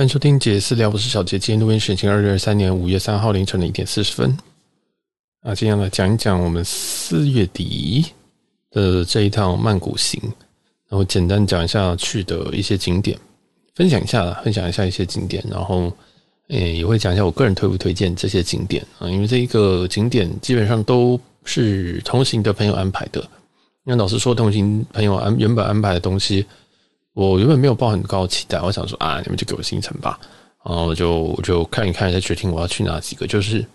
欢迎收听杰私聊，我是小杰。今天录音时间二零二三年五月三号凌晨的一点四十分。啊，今天来讲一讲我们四月底的这一趟曼谷行，然后简单讲一下去的一些景点，分享一下，分享一下一些景点，然后诶也会讲一下我个人推不推荐这些景点啊，因为这一个景点基本上都是同行的朋友安排的。那老实说，同行朋友安原本安排的东西。我原本没有抱很高期待，我想说啊，你们就给我行程吧，然后我就我就看一看，再决定我要去哪几个。就是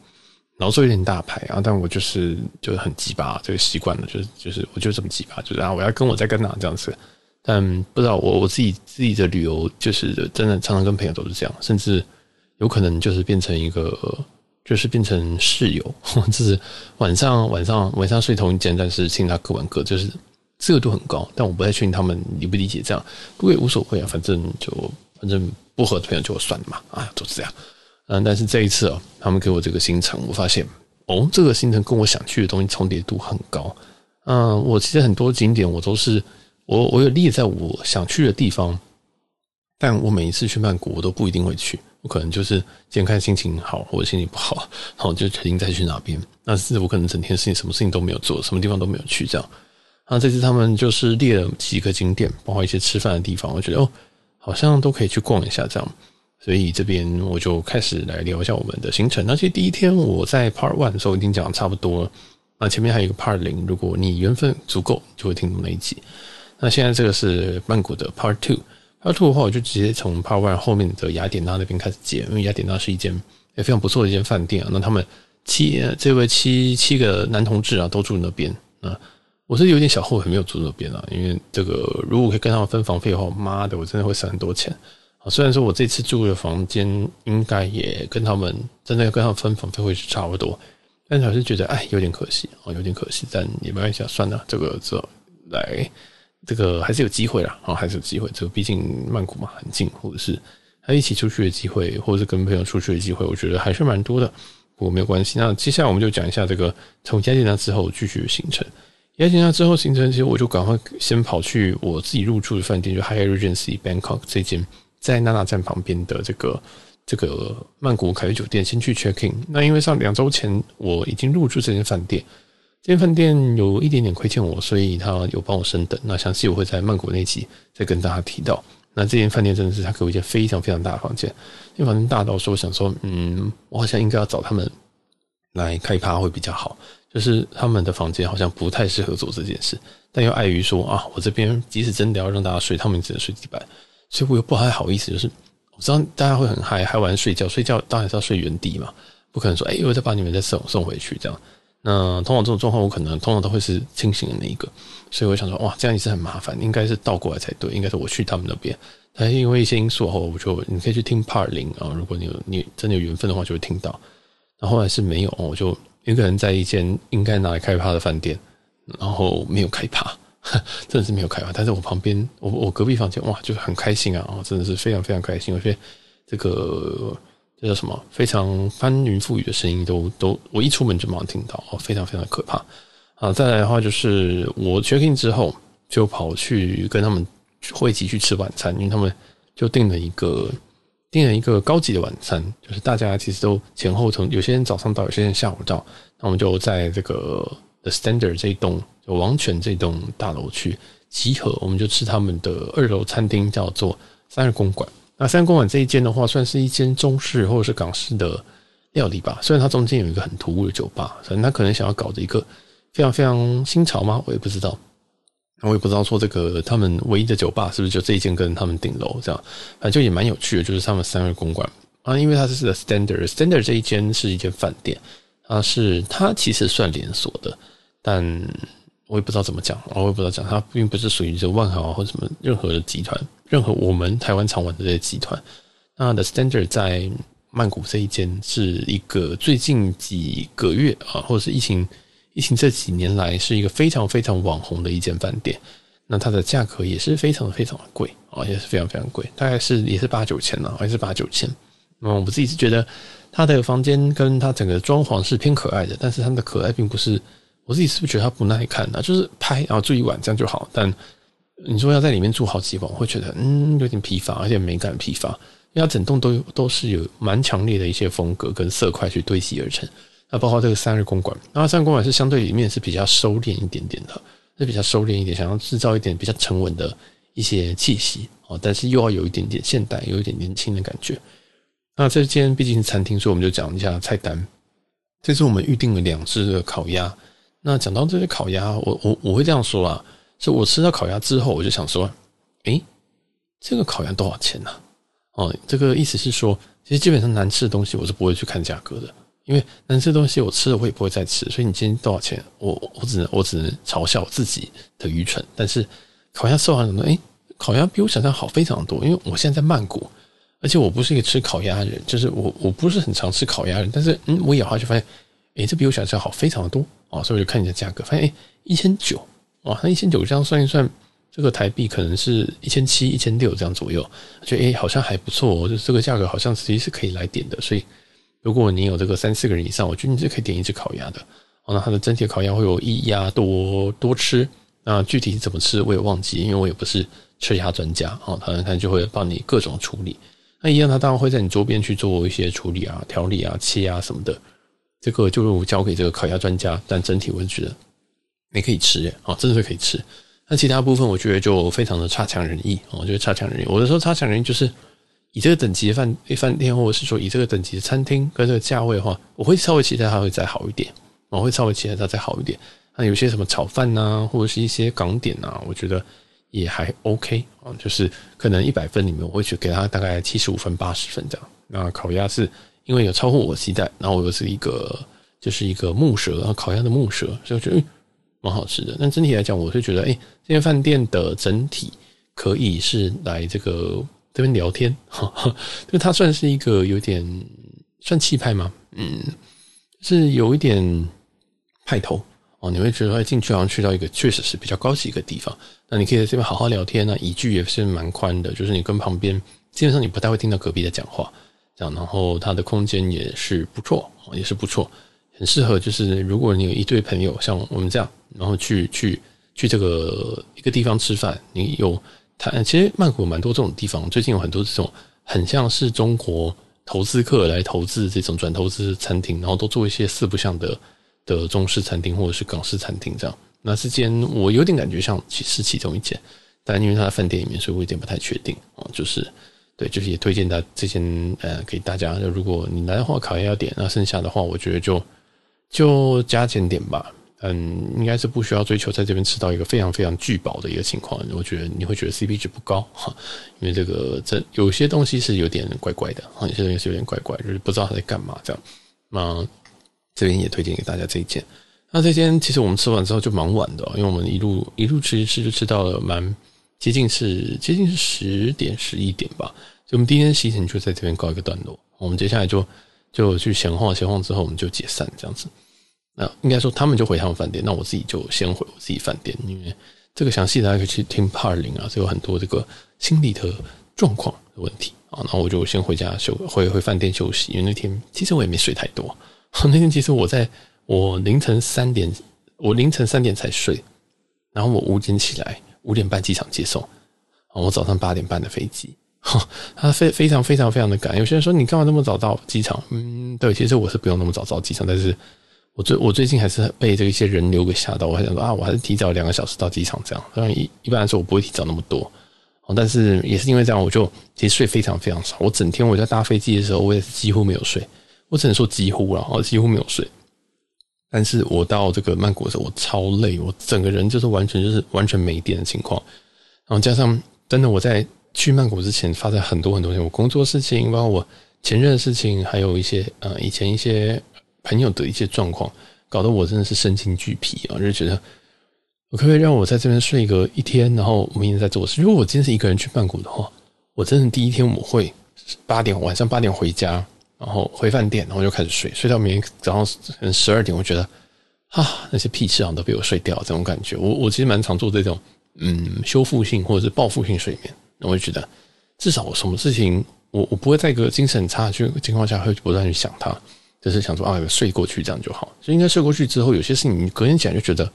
脑子有点大牌啊，但我就是就是很鸡巴，这个习惯了，就是就是我就这么鸡巴，就是啊，我要跟我再跟哪这样子。但不知道我我自己自己的旅游，就是真的常常跟朋友都是这样，甚至有可能就是变成一个，就是变成室友，就是晚上晚上晚上睡同一间，但是听他各玩各，就是。自由度很高，但我不太确定他们理不理解这样，不过也无所谓啊，反正就反正不合的朋友就算了嘛，啊，都是这样。嗯，但是这一次哦，他们给我这个行程，我发现哦，这个行程跟我想去的东西重叠度很高。嗯，我其实很多景点我都是我我有列在我想去的地方，但我每一次去曼谷我都不一定会去，我可能就是今天看心情好或者心情不好，然后就决定再去哪边。但是我可能整天事情什么事情都没有做，什么地方都没有去这样。那这次他们就是列了几个景点，包括一些吃饭的地方，我觉得哦，好像都可以去逛一下这样。所以这边我就开始来聊一下我们的行程。那其实第一天我在 Part One 的时候已经讲的差不多了，那前面还有一个 Part 零，如果你缘分足够，就会听那一集。那现在这个是曼谷的 Part Two，Part Two 的话，我就直接从 Part One 后面的雅典娜那边开始接，因为雅典娜是一间也非常不错的一间饭店啊。那他们七这位七七个男同志啊，都住那边啊。我是有点小后悔没有住那边啊，因为这个如果可以跟他们分房费的话，妈的，我真的会省很多钱啊。虽然说我这次住的房间应该也跟他们真的要跟他们分房费会是差不多，但是还是觉得哎有点可惜啊，有点可惜，但也没关系，算了，这个这来这个还是有机会啦啊，还是有机会。这个毕竟曼谷嘛很近，或者是还一起出去的机会，或者是跟朋友出去的机会，我觉得还是蛮多的。不过没有关系，那接下来我们就讲一下这个从雅典娜之后继续的行程。雅典娜之后行程，其实我就赶快先跑去我自己入住的饭店，就 Hyatt Regency Bangkok 这间在娜娜站旁边的这个这个曼谷凯悦酒店，先去 check in。那因为上两周前我已经入住这间饭店，这间饭店有一点点亏欠我，所以他有帮我升等。那详细我会在曼谷那集再跟大家提到。那这间饭店真的是他给我一间非常非常大的房间，因为房间大到说我想说，嗯，我好像应该要找他们来开趴会比较好。就是他们的房间好像不太适合做这件事，但又碍于说啊，我这边即使真的要让大家睡，他们只能睡地板，所以我又不太好意思。就是我知道大家会很嗨，嗨完睡觉，睡觉当然是要睡原地嘛，不可能说哎，我再把你们再送送回去这样。那通常这种状况，我可能通常都会是清醒的那一个，所以我想说哇，这样也是很麻烦，应该是倒过来才对，应该是我去他们那边。但是因为一些因素后，我就你可以去听 Part 零啊，如果你有你真的有缘分的话，就会听到。然后来是没有，我就。一个人在一间应该拿来开趴的饭店，然后没有开趴，真的是没有开趴。但是我旁边，我我隔壁房间哇，就很开心啊！真的是非常非常开心。而且这个这叫什么？非常翻云覆雨的声音都都，我一出门就马上听到哦，非常非常可怕啊！再来的话就是我 check in 之后就跑去跟他们会一起去吃晚餐，因为他们就订了一个。订了一个高级的晚餐，就是大家其实都前后从有些人早上到，有些人下午到，那我们就在这个 The Standard 这一栋就王权这栋大楼去集合，我们就吃他们的二楼餐厅，叫做三二公馆。那三二公馆这一间的话，算是一间中式或者是港式的料理吧。虽然它中间有一个很突兀的酒吧，反正他可能想要搞的一个非常非常新潮吗？我也不知道。我也不知道说这个他们唯一的酒吧是不是就这一间跟他们顶楼这样，反正就也蛮有趣的，就是他们三个公馆啊，因为它是 Standard，Standard 这一间是一间饭店，它是它其实算连锁的，但我也不知道怎么讲，我也不知道讲，它并不是属于这万豪或什么任何的集团，任何我们台湾常玩的这些集团。那 The Standard 在曼谷这一间是一个最近几个月啊，或者是疫情。疫情这几年来是一个非常非常网红的一间饭店，那它的价格也是非常非常的贵啊，也是非常非常贵，大概是也是八九千呢，还是八九千。那我自己是觉得它的房间跟它整个装潢是偏可爱的，但是它的可爱并不是我自己是不是觉得它不耐看呢？就是拍然后住一晚这样就好，但你说要在里面住好几晚，我会觉得嗯有点疲乏，而且美感疲乏。因为它整栋都都是有蛮强烈的一些风格跟色块去堆积而成。那包括这个三日公馆，那三日公馆是相对里面是比较收敛一点点的，是比较收敛一点，想要制造一点比较沉稳的一些气息哦，但是又要有一点点现代，有一点年轻的感觉。那这间毕竟是餐厅，所以我们就讲一下菜单。这次我们预定了两只的烤鸭。那讲到这些烤鸭，我我我会这样说啊，是我吃到烤鸭之后，我就想说，诶，这个烤鸭多少钱呢？哦，这个意思是说，其实基本上难吃的东西我是不会去看价格的，因为难吃的东西我吃了我也不会再吃，所以你今天多少钱，我我只能我只能嘲笑我自己的愚蠢。但是烤鸭吃完了，诶，烤鸭比我想象好非常多，因为我现在在曼谷，而且我不是一个吃烤鸭的人，就是我我不是很常吃烤鸭人，但是嗯，我咬下去发现，诶，这比我想象好非常的多啊，所以我就看一下价格，发现诶，一千九，哇，那一千九这样算一算。这个台币可能是一千七、一千六这样左右，觉得诶好像还不错哦，就是这个价格好像其实是可以来点的。所以如果你有这个三四个人以上，我觉得你是可以点一只烤鸭的。哦，那它的整体烤鸭会有一鸭多多吃，那具体怎么吃我也忘记，因为我也不是吃鸭专家哦。他他就会帮你各种处理，那一样他当然会在你周边去做一些处理啊、调理啊、切啊什么的，这个就交给这个烤鸭专家。但整体我觉得你可以吃耶，啊，真的是可以吃。那其他部分我觉得就非常的差强人意，我觉得差强人意。我的说差强人意就是以这个等级的饭饭店，或者是说以这个等级的餐厅跟这个价位的话，我会稍微期待它会再好一点，我会稍微期待它再好一点。那有些什么炒饭呐，或者是一些港点呐，我觉得也还 OK 啊，就是可能一百分里面我会去给它大概七十五分八十分这样。那烤鸭是因为有超乎我期待，然后我又是一个就是一个木蛇，然后烤鸭的木蛇，所以我觉得。蛮好吃的，但整体来讲，我是觉得，哎、这间饭店的整体可以是来这个这边聊天，哈哈，就它算是一个有点算气派吗？嗯，是有一点派头哦。你会觉得进去好像去到一个确实是比较高级一个地方，那你可以在这边好好聊天啊，椅距也是蛮宽的，就是你跟旁边基本上你不太会听到隔壁的讲话，这样，然后它的空间也是不错，也是不错。很适合，就是如果你有一堆朋友像我们这样，然后去去去这个一个地方吃饭，你有他其实曼谷蛮多这种地方，最近有很多这种很像是中国投资客来投资这种转投资餐厅，然后都做一些四不像的的中式餐厅或者是港式餐厅这样。那这间我有点感觉像是其中一间，但因为它在饭店里面，所以我有点不太确定啊。就是对，就是也推荐他这间呃给大家。如果你来的话，烤鸭要点，那剩下的话，我觉得就。就加减点吧，嗯，应该是不需要追求在这边吃到一个非常非常巨饱的一个情况。我觉得你会觉得 CP 值不高哈，因为这个这有些东西是有点怪怪的，有些东西是有点怪怪，就是不知道他在干嘛这样。那这边也推荐给大家这一间。那这间其实我们吃完之后就蛮晚的，因为我们一路一路吃吃就吃到了蛮接近是接近是十点十一点吧。所以我们第一天行程就在这边告一个段落。我们接下来就就去闲晃闲晃之后，我们就解散这样子。那应该说，他们就回他们饭店，那我自己就先回我自己饭店，因为这个详细大家可以去听 Part 0啊，这有很多这个心理的状况的问题啊。然后我就先回家休，回回饭店休息，因为那天其实我也没睡太多。那天其实我在我凌晨三点，我凌晨三点才睡，然后我五点起来，五点半机场接送，我早上八点半的飞机，哈，他非非常非常非常的赶。有些人说你干嘛那么早到机场？嗯，对，其实我是不用那么早到机场，但是。我最我最近还是被这一些人流给吓到，我还想说啊，我还是提早两个小时到机场这样。当然一一般来说我不会提早那么多，但是也是因为这样，我就其实睡非常非常少。我整天我在搭飞机的时候，我也是几乎没有睡。我只能说几乎了，我几乎没有睡。但是我到这个曼谷的时候，我超累，我整个人就是完全就是完全没电的情况。然后加上真的我在去曼谷之前发生很多很多事情，我工作事情，包括我前任的事情，还有一些呃以前一些。朋友的一些状况，搞得我真的是身心俱疲啊！就觉得，我可不可以让我在这边睡个一天，然后明天再做事？如果我今天是一个人去曼谷的话，我真的第一天我会八点晚上八点回家，然后回饭店，然后就开始睡，睡到明天早上十二点，我觉得啊，那些屁事啊都被我睡掉，这种感觉。我我其实蛮常做这种嗯修复性或者是报复性睡眠，我就觉得至少我什么事情，我我不会在一个精神差的情况下会不断去想它。就是想说啊，睡过去这样就好。所以应该睡过去之后，有些事情你隔天起来就觉得，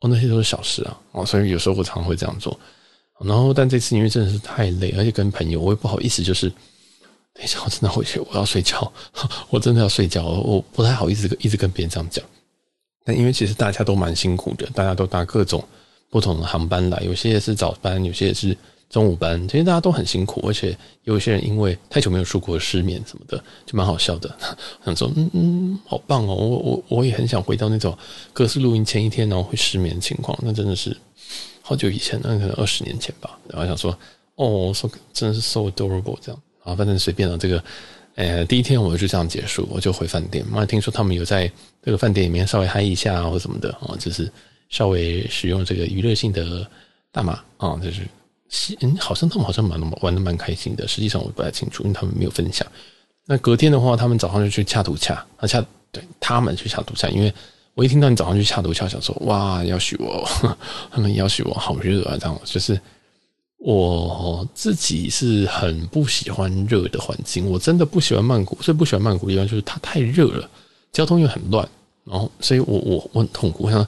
哦，那些都是小事啊。哦，所以有时候我常常会这样做。然后，但这次因为真的是太累，而且跟朋友我也不好意思，就是等一下，我真的回去，我要睡觉，我真的要睡觉，我不太好意思一直跟别人这样讲。但因为其实大家都蛮辛苦的，大家都搭各种不同的航班来，有些也是早班，有些也是中午班，其实大家都很辛苦，而且有些人因为太久没有出国失眠什么的，就蛮好笑的。想说，嗯嗯，好棒哦，我我我也很想回到那种各式录音前一天然后会失眠的情况，那真的是好久以前，那可能二十年前吧。然后想说，哦，so, 真的是 so adorable 这样，啊，反正随便了这个。呃，第一天我就这样结束，我就回饭店。妈，听说他们有在这个饭店里面稍微嗨一下或什么的啊，就是稍微使用这个娱乐性的大麻啊，就是嗯，好像他们好像蛮玩的蛮开心的。实际上我不太清楚，因为他们没有分享。那隔天的话，他们早上就去恰图恰啊恰，对他们去恰图恰，因为我一听到你早上去恰图恰，想说哇，要许我，他们要许我好热啊，这样就是。我自己是很不喜欢热的环境，我真的不喜欢曼谷，最不喜欢曼谷的地方就是它太热了，交通又很乱，然后所以我我我很痛苦，我想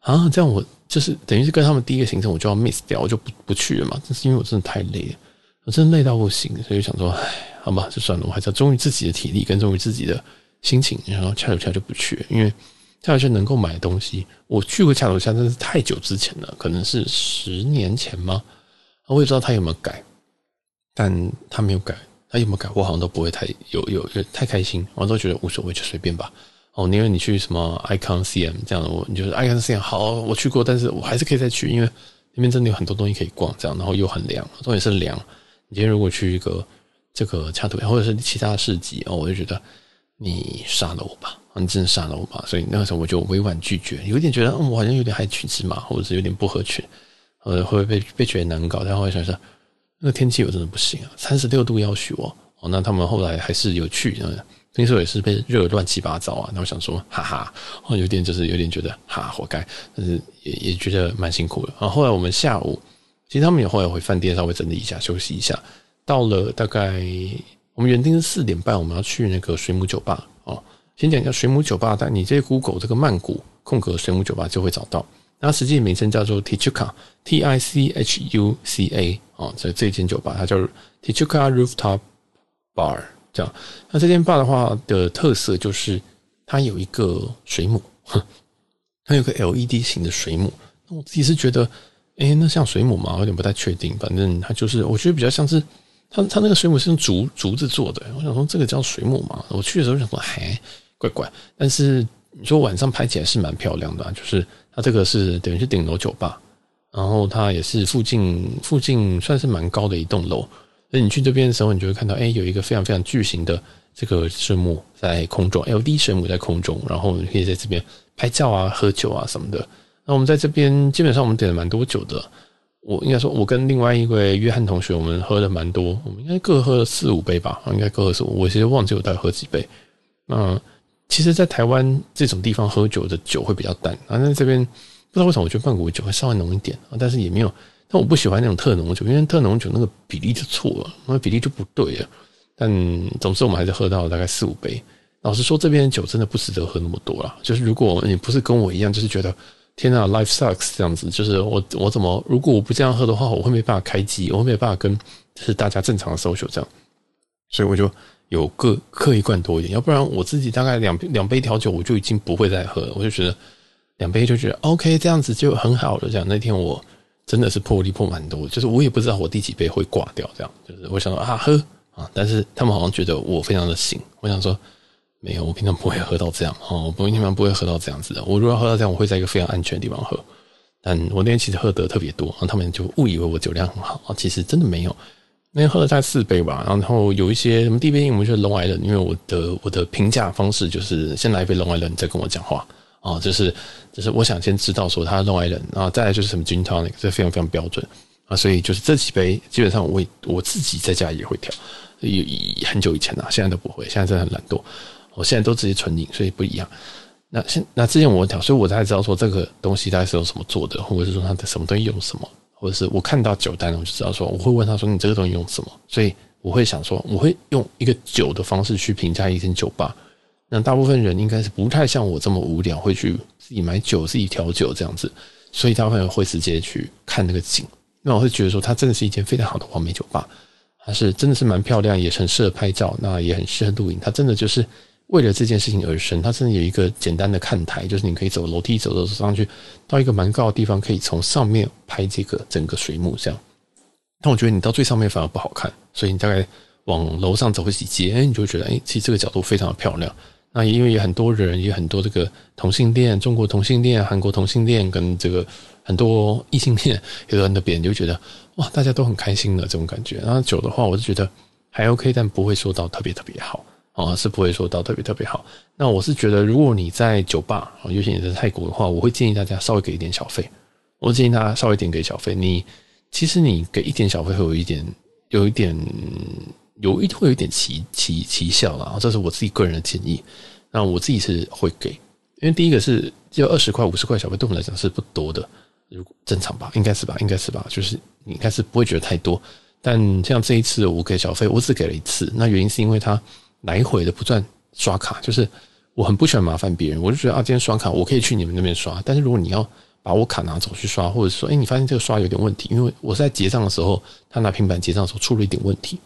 啊，这样我就是等于是跟他们第一个行程我就要 miss 掉，我就不不去了嘛，这是因为我真的太累了，我真的累到不行，所以想说，唉，好吧，就算了，我还是忠于自己的体力跟忠于自己的心情，然后恰恰就不去了，因为恰图恰能够买东西，我去过恰图恰，真是太久之前了，可能是十年前吗？我也知道他有没有改，但他没有改，他有没有改，我好像都不会太有有有太开心，我都觉得无所谓，就随便吧。哦，因为你去什么 Icon CM 这样的，我你就是 Icon CM 好，我去过，但是我还是可以再去，因为那边真的有很多东西可以逛，这样，然后又很凉，重点是凉。你今天如果去一个这个恰图或者是其他的市集哦，我就觉得你杀了我吧，你真的杀了我吧。所以那个时候我就委婉拒绝，有点觉得嗯，我好像有点害群之马，或者是有点不合群。呃，会不会被被觉得难搞？但后来想想，那个天气我真的不行啊，三十六度要许我哦。那他们后来还是有去，听说也是被热乱七八糟啊。那我想说，哈哈，哦，有点就是有点觉得哈，活该，但是也也觉得蛮辛苦的。然后后来我们下午，其实他们也后来回饭店稍微整理一下，休息一下。到了大概我们原定是四点半，我们要去那个水母酒吧哦。先讲一下水母酒吧，但你这 Google 这个曼谷空格水母酒吧就会找到。那实际名称叫做 Tichuca，T I C H U C A 啊，这这间酒吧它叫 Tichuca Rooftop Bar，这样。那这间坝的话的特色就是它有一个水母，它有个 LED 型的水母。那我自己是觉得，哎，那像水母吗？有点不太确定。反正它就是，我觉得比较像是它它那个水母是用竹竹子做的。我想说这个叫水母嘛？我去的时候想说，哎，怪怪。但是你说晚上拍起来是蛮漂亮的啊，就是。它这个是等于是顶楼酒吧，然后它也是附近附近算是蛮高的一栋楼。那你去这边的时候，你就会看到，哎，有一个非常非常巨型的这个水母在空中，LD 水母在空中，然后你可以在这边拍照啊、喝酒啊什么的。那我们在这边基本上我们点了蛮多酒的。我应该说，我跟另外一位约翰同学，我们喝了蛮多，我们应该各喝了四五杯吧，应该各喝四五。我其实忘记我大概喝几杯。嗯。其实，在台湾这种地方喝酒的酒会比较淡，啊，在这边不知道为什么，我觉得曼谷酒会稍微浓一点，但是也没有。但我不喜欢那种特浓酒，因为特浓酒那个比例就错了，那比例就不对了。但总之，我们还是喝到了大概四五杯。老实说，这边酒真的不值得喝那么多啦。就是如果你不是跟我一样，就是觉得天呐，life sucks 这样子，就是我我怎么如果我不这样喝的话，我会没办法开机，我会没办法跟就是大家正常的 social 这样，所以我就。有个刻意灌多一点，要不然我自己大概两两杯调酒我就已经不会再喝了，我就觉得两杯就觉得 OK，这样子就很好了。这样那天我真的是破例破蛮多，就是我也不知道我第几杯会挂掉，这样就是我想说啊喝啊，但是他们好像觉得我非常的醒，我想说没有，我平常不会喝到这样哦，我平常不会喝到这样子的。我如果喝到这样，我会在一个非常安全的地方喝。但我那天其实喝得特别多，然后他们就误以为我酒量很好啊，其实真的没有。那天喝了大概四杯吧，然后有一些什么第一杯饮，我们就是 Long Island，因为我的我的评价方式就是先来一杯 Long Island，你再跟我讲话啊，就是就是我想先知道说它 Long Island，然后再来就是什么 Gin Tonic，这非常非常标准啊，所以就是这几杯基本上我我自己在家也会调，有很久以前啊，现在都不会，现在真的很懒惰，我现在都直接纯饮，所以不一样。那现那之前我调，所以我才知道说这个东西大概是用什么做的，或者是说它的什么东西用什么。或者是我看到酒单，我就知道说，我会问他说：“你这个东西用什么？”所以我会想说，我会用一个酒的方式去评价一间酒吧。那大部分人应该是不太像我这么无聊，会去自己买酒、自己调酒这样子。所以大部分人会直接去看那个景。那我会觉得说，它真的是一间非常好的网美酒吧。它是真的是蛮漂亮，也很适合拍照，那也很适合录影。它真的就是为了这件事情而生。它真的有一个简单的看台，就是你可以走楼梯走走走上去，到一个蛮高的地方，可以从上面拍这个整个水幕这样。但我觉得你到最上面反而不好看，所以你大概往楼上走个几阶，你就会觉得哎，其实这个角度非常的漂亮。那因为有很多人，有很多这个同性恋，中国同性恋、韩国同性恋跟这个很多异性恋，有的人那边就觉得哇，大家都很开心的这种感觉。然后酒的话，我是觉得还 OK，但不会说到特别特别好啊，是不会说到特别特别好。那我是觉得，如果你在酒吧，尤其你在泰国的话，我会建议大家稍微给一点小费。我建议大家稍微点给小费。你其实你给一点小费会有一点，有一点。有一会有一点奇奇奇效啦，这是我自己个人的建议。那我自己是会给，因为第一个是就二十块、五十块小费，对我们来讲是不多的，如果正常吧，应该是吧，应该是吧，就是你应该是不会觉得太多。但像这一次我给小费，我只给了一次，那原因是因为他来回的不断刷卡，就是我很不喜欢麻烦别人，我就觉得啊，今天刷卡我可以去你们那边刷，但是如果你要把我卡拿走去刷，或者说哎，你发现这个刷有点问题，因为我在结账的时候，他拿平板结账的时候出了一点问题。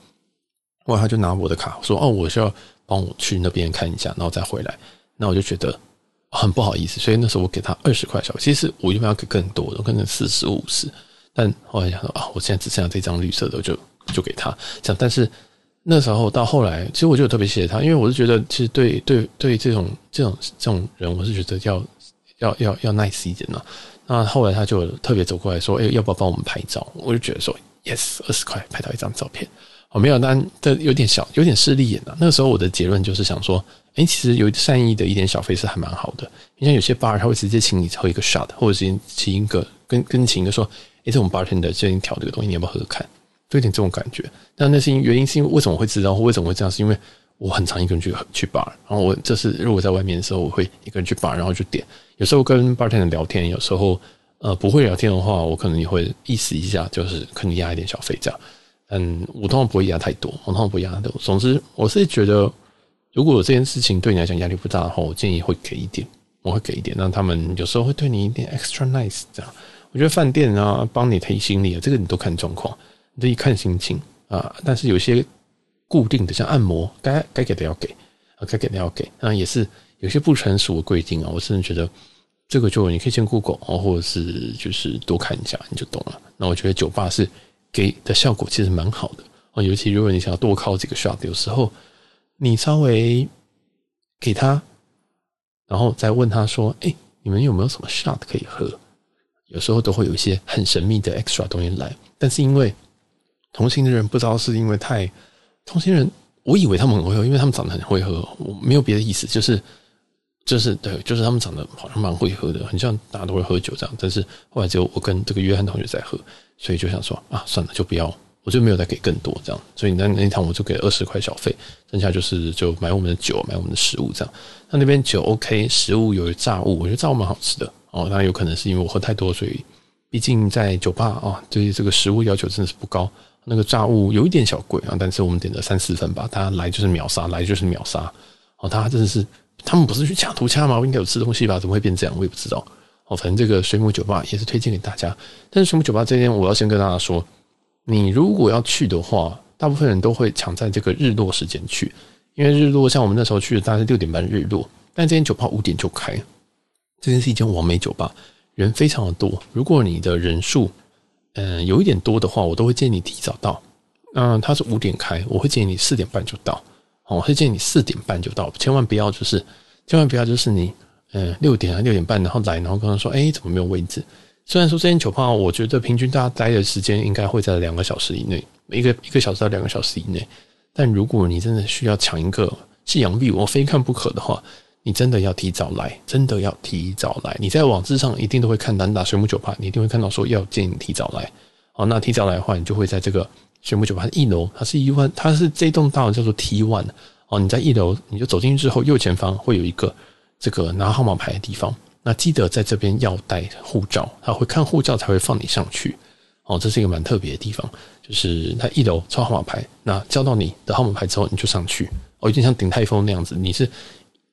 后来他就拿我的卡说：“哦，我需要帮我去那边看一下，然后再回来。”那我就觉得很不好意思，所以那时候我给他二十块小。其实我一般要给更多的，可能四十五十，但后来想说啊，我现在只剩下这张绿色的，我就就给他这样。但是那时候到后来，其实我就特别谢谢他，因为我是觉得其实对对对这种这种这种人，我是觉得要要要要 nice 一点的。那后来他就特别走过来说：“哎，要不要帮我们拍照？”我就觉得说：“yes，二十块拍到一张照片。”哦、没有，但这有点小，有点势利眼了。那个时候我的结论就是想说，哎，其实有善意的一点小费是还蛮好的。你像有些 bar 他会直接请你喝一个 shot，或者是请一个跟跟请一个说，哎，这种 bartender 最近调这个东西，你要不要喝喝看？就有点这种感觉。但那是因原因是因为为什么会知道，或为什么会这样？是因为我很常一个人去去 bar，然后我这是如果在外面的时候，我会一个人去 bar，然后就点。有时候跟 bartender 聊天，有时候呃不会聊天的话，我可能也会意思一下，就是可能压一点小费这样。嗯，我通常不会压太多，我通常不会压太多。总之，我是觉得，如果这件事情对你来讲压力不大的话，我建议会给一点，我会给一点。让他们有时候会对你一点 extra nice 这样。我觉得饭店啊，帮你提行李啊，这个你都看状况，你这一看心情啊。但是有些固定的，像按摩，该该给的要给啊，该给的要给。那也是有些不成熟的规定啊，我甚至觉得这个就你可以先 Google 啊，或者是就是多看一下，你就懂了。那我觉得酒吧是。给的效果其实蛮好的哦，尤其如果你想要多靠几个 shot，有时候你稍微给他，然后再问他说：“哎，你们有没有什么 shot 可以喝？”有时候都会有一些很神秘的 extra 东西来，但是因为同行的人不知道是因为太同行人，我以为他们很会喝，因为他们长得很会喝，我没有别的意思，就是。就是对，就是他们长得好像蛮会喝的，很像大家都会喝酒这样。但是后来只有我跟这个约翰同学在喝，所以就想说啊，算了，就不要，我就没有再给更多这样。所以那那一趟我就给二十块小费，剩下就是就买我们的酒，买我们的食物这样。那那边酒 OK，食物有炸物，我觉得炸物蛮好吃的哦。当然有可能是因为我喝太多，所以毕竟在酒吧啊，对这个食物要求真的是不高。那个炸物有一点小贵啊，但是我们点了三四份吧，大家来就是秒杀，来就是秒杀哦，他真的是。他们不是去抢图掐吗？我应该有吃东西吧？怎么会变这样？我也不知道。哦，反正这个水母酒吧也是推荐给大家。但是水母酒吧这边，我要先跟大家说，你如果要去的话，大部分人都会抢在这个日落时间去，因为日落像我们那时候去的，大概是六点半日落。但这间酒吧五点就开，这间是一间完美酒吧，人非常的多。如果你的人数嗯有一点多的话，我都会建议你提早到。嗯，它是五点开，我会建议你四点半就到。哦，我会建议你四点半就到，千万不要就是，千万不要就是你，嗯，六点啊六点半然后来，然后跟他说，哎，怎么没有位置？虽然说这间酒吧，我觉得平均大家待的时间应该会在两个小时以内，一个一个小时到两个小时以内。但如果你真的需要抢一个夕阳壁，我非看不可的话，你真的要提早来，真的要提早来。你在网志上一定都会看单打水母酒吧，你一定会看到说要建议提早来。好，那提早来的话，你就会在这个。水母酒吧一楼，它是一万，它是这栋大楼叫做 T One 哦。你在一楼，你就走进去之后，右前方会有一个这个拿号码牌的地方。那记得在这边要带护照，他会看护照才会放你上去哦。这是一个蛮特别的地方，就是他一楼抽号码牌，那交到你的号码牌之后，你就上去哦，有点像鼎泰丰那样子。你是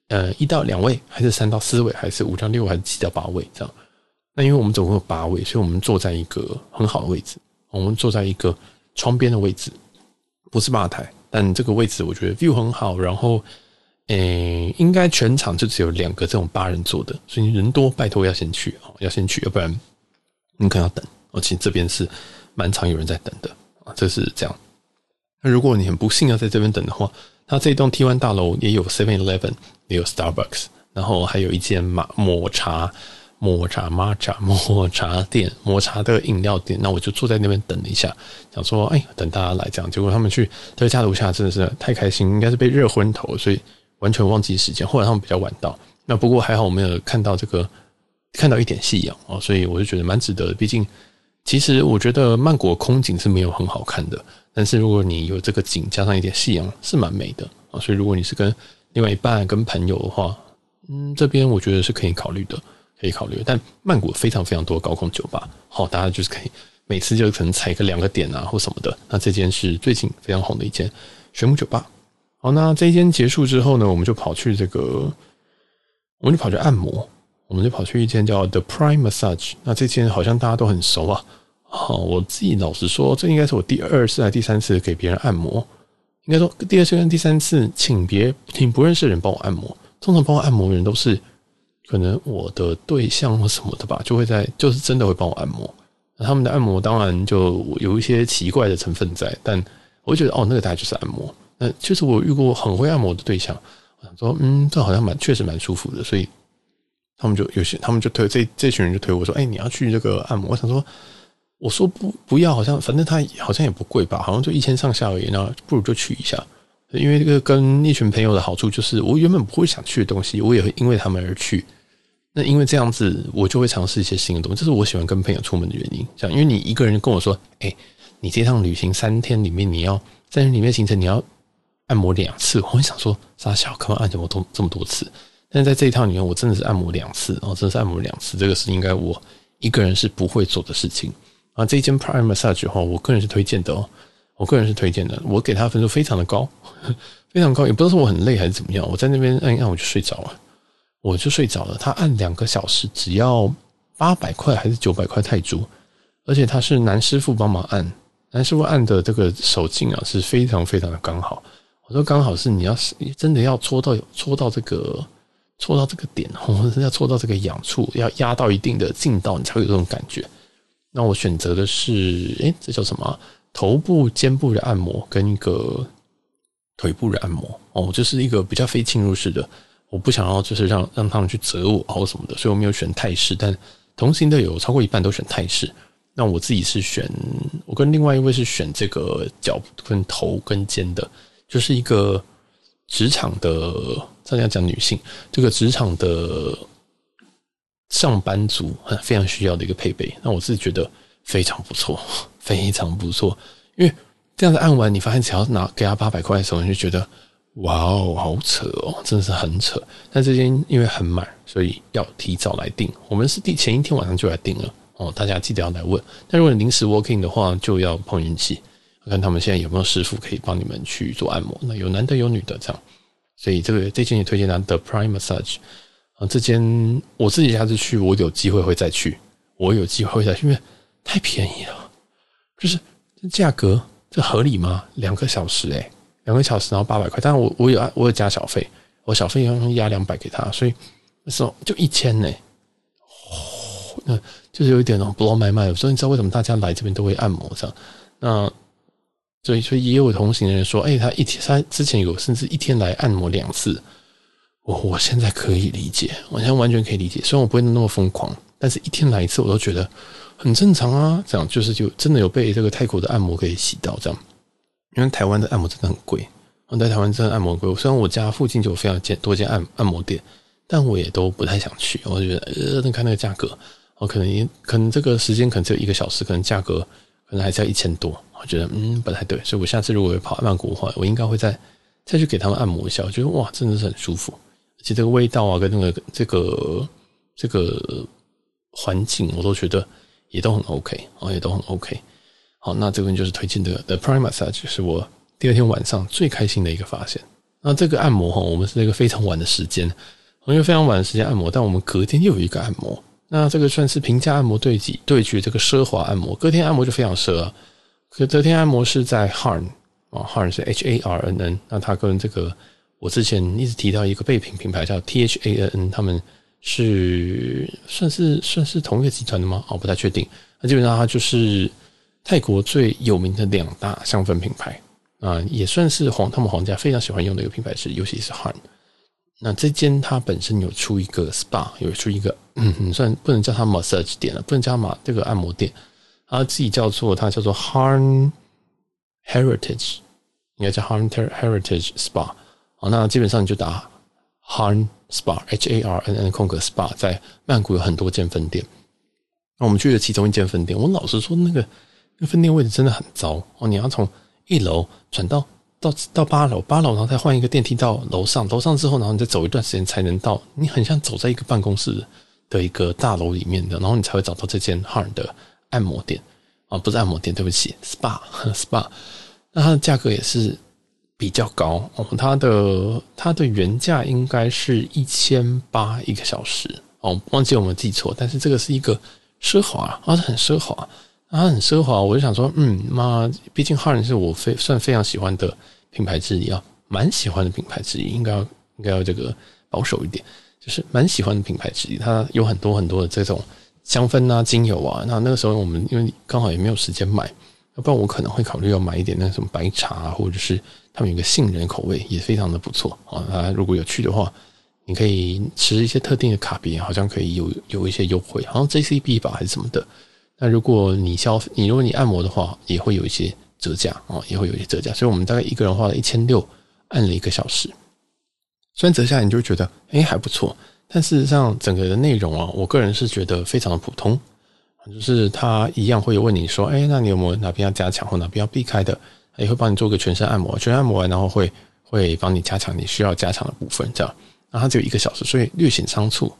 呃一到两位，还是三到四位，还是五到六位，还是七到八位这样？那因为我们总共有八位，所以我们坐在一个很好的位置，我们坐在一个。窗边的位置，不是吧台，但这个位置我觉得 view 很好，然后诶、欸，应该全场就只有两个这种八人座的，所以人多拜托要先去哦，要先去，要不然你可能要等。而且这边是蛮常有人在等的啊，这是这样。那如果你很不幸要在这边等的话，它这栋 T one 大楼也有 Seven Eleven，也有 Starbucks，然后还有一间抹抹茶。抹茶、抹茶、抹茶店、抹茶的饮料店，那我就坐在那边等了一下，想说，哎，等大家来这样。结果他们去特价楼下真的是太开心，应该是被热昏头，所以完全忘记时间。后来他们比较晚到，那不过还好我没有看到这个，看到一点夕阳哦，所以我就觉得蛮值得的。毕竟，其实我觉得曼谷空景是没有很好看的，但是如果你有这个景加上一点夕阳，是蛮美的啊。所以如果你是跟另外一半、跟朋友的话，嗯，这边我觉得是可以考虑的。可以考虑，但曼谷非常非常多高空酒吧，好，大家就是可以每次就可能踩个两个点啊或什么的。那这间是最近非常红的一间水母酒吧。好，那这一间结束之后呢，我们就跑去这个，我们就跑去按摩，我们就跑去一间叫 The Prime Massage。那这间好像大家都很熟啊。好，我自己老实说，这应该是我第二次还是第三次给别人按摩。应该说第二次跟第三次请别请不认识的人帮我按摩。通常帮我按摩的人都是。可能我的对象或什么的吧，就会在，就是真的会帮我按摩。那他们的按摩当然就有一些奇怪的成分在，但我觉得哦，那个大概就是按摩。那确实我遇过很会按摩的对象，我想说，嗯，这好像蛮确实蛮舒服的，所以他们就有些他们就推这这群人就推我说，哎，你要去这个按摩？我想说，我说不不要，好像反正他好像也不贵吧，好像就一千上下而已，那不如就去一下。因为这个跟一群朋友的好处就是，我原本不会想去的东西，我也会因为他们而去。那因为这样子，我就会尝试一些新的东西，这是我喜欢跟朋友出门的原因。这样，因为你一个人跟我说，哎、你这趟旅行三天里面，你要在里面行程你要按摩两次，我会想说，啥小干嘛按摩多这么多次？但是在这一趟里面，我真的是按摩两次，哦，真的是按摩两次，这个是应该我一个人是不会做的事情。啊，这一间 Prime Massage 的话，我个人是推荐的哦，我个人是推荐的，我给他分数非常的高，非常高，也不知道是我很累还是怎么样，我在那边按一按我就睡着了。我就睡着了。他按两个小时只要八百块还是九百块泰铢，而且他是男师傅帮忙按，男师傅按的这个手劲啊是非常非常的刚好。我说刚好是你要是真的要戳到戳到这个戳到这个点，或者要戳到这个痒处，要压到一定的劲道，你才会有这种感觉。那我选择的是，诶，这叫什么？头部、肩部的按摩跟一个腿部的按摩哦，就是一个比较非侵入式的。我不想要就是让让他们去责我或什么的，所以我没有选泰式。但同行的有超过一半都选泰式。那我自己是选，我跟另外一位是选这个脚跟头跟肩的，就是一个职场的，这样讲女性，这个职场的上班族非常需要的一个配备。那我自己觉得非常不错，非常不错。因为这样子按完，你发现只要拿给他八百块的时候，你就觉得。哇哦，好扯哦，真的是很扯。但这间因为很满，所以要提早来订。我们是第前一天晚上就来订了哦，大家记得要来问。但如果你临时 walk in 的话，就要碰运气，看他们现在有没有师傅可以帮你们去做按摩。那有男的有女的这样，所以这个这间也推荐他的 Prime Massage 啊。这间我自己下次去，我有机会会再去，我有机会会再去，因为太便宜了，就是这价格这合理吗？两个小时诶、欸两个小时，然后八百块，但是我我有我有加小费，我小费要压两百给他，所以那时候就一千呢，那就是有一点哦，blow my mind。所以你知道为什么大家来这边都会按摩这样？那所以所以也有同行的人说，哎，他一天他之前有甚至一天来按摩两次，我我现在可以理解，我现在完全可以理解。虽然我不会那么疯狂，但是一天来一次，我都觉得很正常啊。这样就是就真的有被这个泰国的按摩给洗到这样。因为台湾的按摩真的很贵，我在台湾真的按摩贵。虽然我家附近就有非常间多间按按摩店，但我也都不太想去。我就觉得，呃，那看那个价格，我可能可能这个时间可能只有一个小时，可能价格可能还是要一千多。我觉得，嗯，不太对。所以我下次如果跑曼谷的话，我应该会再再去给他们按摩一下。我觉得哇，真的是很舒服，而且这个味道啊，跟那个这个这个环境，我都觉得也都很 OK，哦，也都很 OK。好，那这边就是推荐的 The Prime Massage，是我第二天晚上最开心的一个发现。那这个按摩哈，我们是一个非常晚的时间，因为非常晚的时间按摩，但我们隔天又有一个按摩。那这个算是平价按摩对决对决这个奢华按摩，隔天按摩就非常奢啊。可隔天按摩是在 Harn 啊，Harn 是 H A R N N，那它跟这个我之前一直提到一个备品品牌叫 T H A N N，他们是算是算是同一个集团的吗？哦，不太确定。那基本上它就是泰国最有名的两大香氛品牌啊，也算是皇他们皇家非常喜欢用的一个品牌是，尤其是 Harn。那这间它本身有出一个 SPA，有出一个嗯，算不能叫它 massage 店了，不能叫它马这个按摩店，它自己叫做它叫做 Harn Heritage，应该叫 Harn Heritage Spa。好，那基本上你就打 Harn Spa H A R N N 空格 Spa，在曼谷有很多间分店。那我们去了其中一间分店，我老实说，那个那分店位置真的很糟哦，你要从一楼转到。到到八楼，八楼然后再换一个电梯到楼上，楼上之后，然后你再走一段时间才能到。你很像走在一个办公室的一个大楼里面的，然后你才会找到这间 Harn 的按摩店啊，不是按摩店，对不起，SPA SPA。那它的价格也是比较高哦，它的它的原价应该是一千八一个小时哦，忘记我们记错，但是这个是一个奢华，它是很奢华。啊很奢华，我就想说，嗯，妈，毕竟 Harn 是我非算非常喜欢的品牌之一啊，蛮喜欢的品牌之一，应该要应该要这个保守一点，就是蛮喜欢的品牌之一。它有很多很多的这种香氛啊、精油啊。那那个时候我们因为刚好也没有时间买，要不然我可能会考虑要买一点那什么白茶啊，或者是他们有个杏仁口味，也非常的不错啊。那如果有去的话，你可以持一些特定的卡别，好像可以有有一些优惠，好像 JCB 吧还是什么的。那如果你消费，你如果你按摩的话，也会有一些折价哦，也会有一些折价。所以我们大概一个人花了一千六，按了一个小时。虽然折下来你就会觉得，哎，还不错。但事实上，整个的内容啊，我个人是觉得非常的普通。就是他一样会问你说，哎，那你有没有哪边要加强或哪边要避开的？也会帮你做个全身按摩，全身按摩完，然后会会帮你加强你需要加强的部分，这样。然后它只有一个小时，所以略显仓促。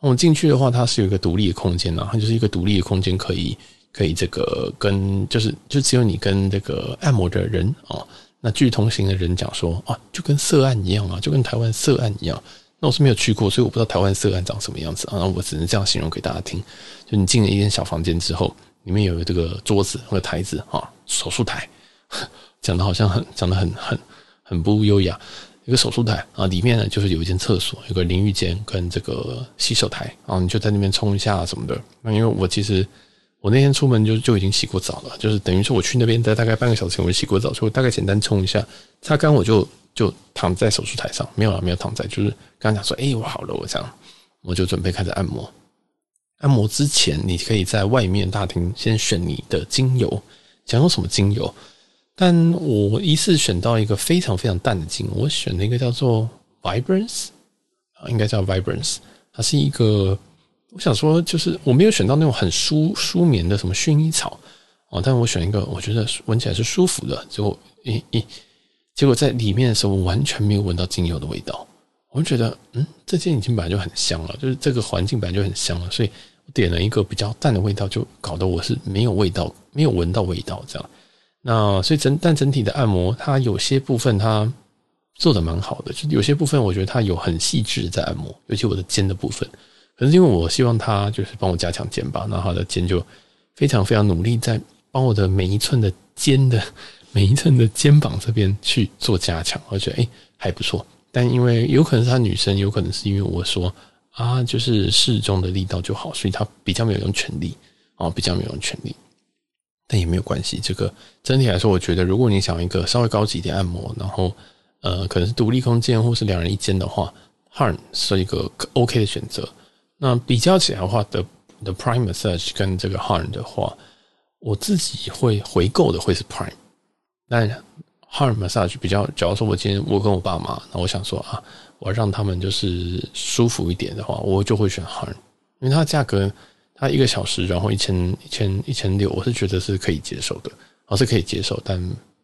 我们进去的话，它是有一个独立的空间，然后它就是一个独立的空间，可以可以这个跟就是就只有你跟这个按摩的人啊，那据同行的人讲说啊，就跟色案一样啊，就跟台湾色案一样。那我是没有去过，所以我不知道台湾色案长什么样子啊。那我只能这样形容给大家听：就你进了一间小房间之后，里面有这个桌子或者台子啊，手术台，讲的好像很讲的很很很不优雅。一个手术台啊，里面呢就是有一间厕所，有个淋浴间跟这个洗手台啊，你就在那边冲一下什么的。那因为我其实我那天出门就就已经洗过澡了，就是等于说我去那边在大概半个小时前我就洗过澡，所以我大概简单冲一下，擦干我就就躺在手术台上，没有了，没有躺在，就是刚刚讲说，哎，我好了，我这样我就准备开始按摩。按摩之前，你可以在外面大厅先选你的精油，想用什么精油？但我一次选到一个非常非常淡的精油，我选了一个叫做 Vibrance 啊，应该叫 Vibrance，它是一个，我想说就是我没有选到那种很舒舒眠的什么薰衣草啊，但我选一个我觉得闻起来是舒服的，结果一一结果在里面的时候我完全没有闻到精油的味道，我就觉得嗯，这件已经本来就很香了，就是这个环境本来就很香了，所以我点了一个比较淡的味道，就搞得我是没有味道，没有闻到味道这样。那所以整但整体的按摩，它有些部分它做的蛮好的，就有些部分我觉得它有很细致在按摩，尤其我的肩的部分。可是因为我希望它就是帮我加强肩膀，那他的肩就非常非常努力在帮我的每一寸的肩的每一寸的肩膀这边去做加强，我觉得诶还不错。但因为有可能是她女生，有可能是因为我说啊，就是适中的力道就好，所以她比较没有用全力啊，比较没有用全力。但也没有关系，这个整体来说，我觉得如果你想一个稍微高级一点按摩，然后呃，可能是独立空间或是两人一间的话，Harn 是一个 OK 的选择。那比较起来的话，the The Prime Massage 跟这个 Harn 的话，我自己会回购的会是 Prime。但 Harn Massage 比较，假如说我今天我跟我爸妈，那我想说啊，我要让他们就是舒服一点的话，我就会选 Harn，因为它的价格。他一个小时，然后一千一千一千六，我是觉得是可以接受的，我是可以接受，但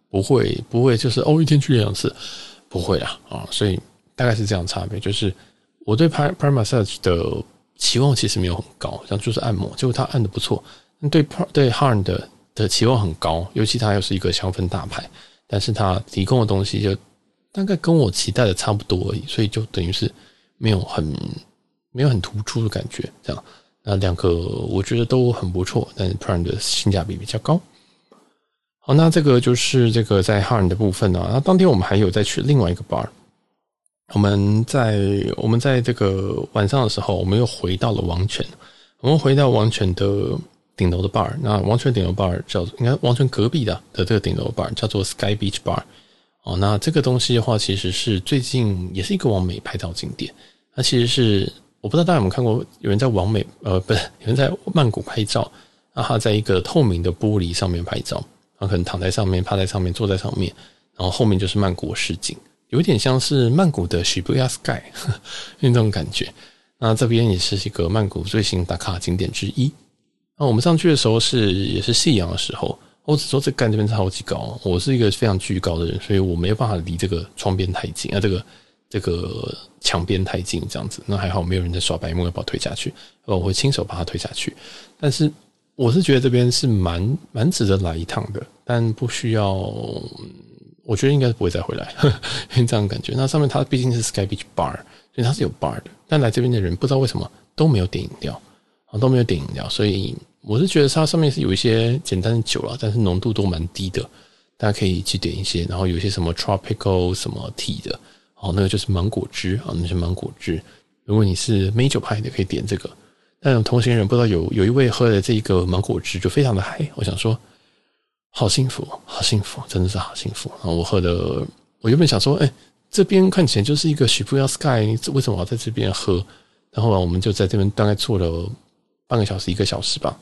不会不会就是哦，一天去两次，不会啦啊，所以大概是这样差别。就是我对 p r i m a s s a g e 的期望其实没有很高，像就是按摩，结果他按得不错。对对 Harn 的的期望很高，尤其他又是一个香氛大牌，但是他提供的东西就大概跟我期待的差不多而已，所以就等于是没有很没有很突出的感觉，这样。那两个我觉得都很不错，但是 Prime 的性价比比较高。好，那这个就是这个在哈尔的部分啊。那当天我们还有再去另外一个 bar，我们在我们在这个晚上的时候，我们又回到了王权。我们回到王权的顶楼的 bar，那王权顶楼 bar 叫应该王权隔壁的的这个顶楼 bar 叫做 Sky Beach Bar。哦，那这个东西的话，其实是最近也是一个网美拍照景点。它其实是我不知道大家有没有看过，有人在网美呃不是有人在曼谷拍照，然后他在一个透明的玻璃上面拍照。然后可能躺在上面，趴在上面，坐在上面，然后后面就是曼谷市景，有点像是曼谷的 Shibuya Sky 那种感觉。那这边也是一个曼谷最新打卡景点之一。那我们上去的时候是也是夕阳的时候，我只说这干这边超级高，我是一个非常巨高的人，所以我没有办法离这个窗边太近啊，这个这个墙边太近这样子。那还好没有人在耍白目要把我推下去，我会亲手把它推下去，但是。我是觉得这边是蛮蛮值得来一趟的，但不需要，我觉得应该是不会再回来，因为这样感觉。那上面它毕竟是 Sky Beach Bar，所以它是有 bar 的。但来这边的人不知道为什么都没有点饮料啊，都没有点饮料，所以我是觉得它上面是有一些简单的酒了，但是浓度都蛮低的，大家可以去点一些。然后有一些什么 tropical 什么 tea 的，哦，那个就是芒果汁啊，那是芒果汁。如果你是美酒派你，可以点这个。但同行人不知道有有一位喝了这个芒果汁就非常的嗨，我想说好幸福，好幸福，真的是好幸福。啊我喝的，我原本想说，哎，这边看起来就是一个 s h i b u y Sky，为什么我要在这边喝？然后我们就在这边大概坐了半个小时，一个小时吧，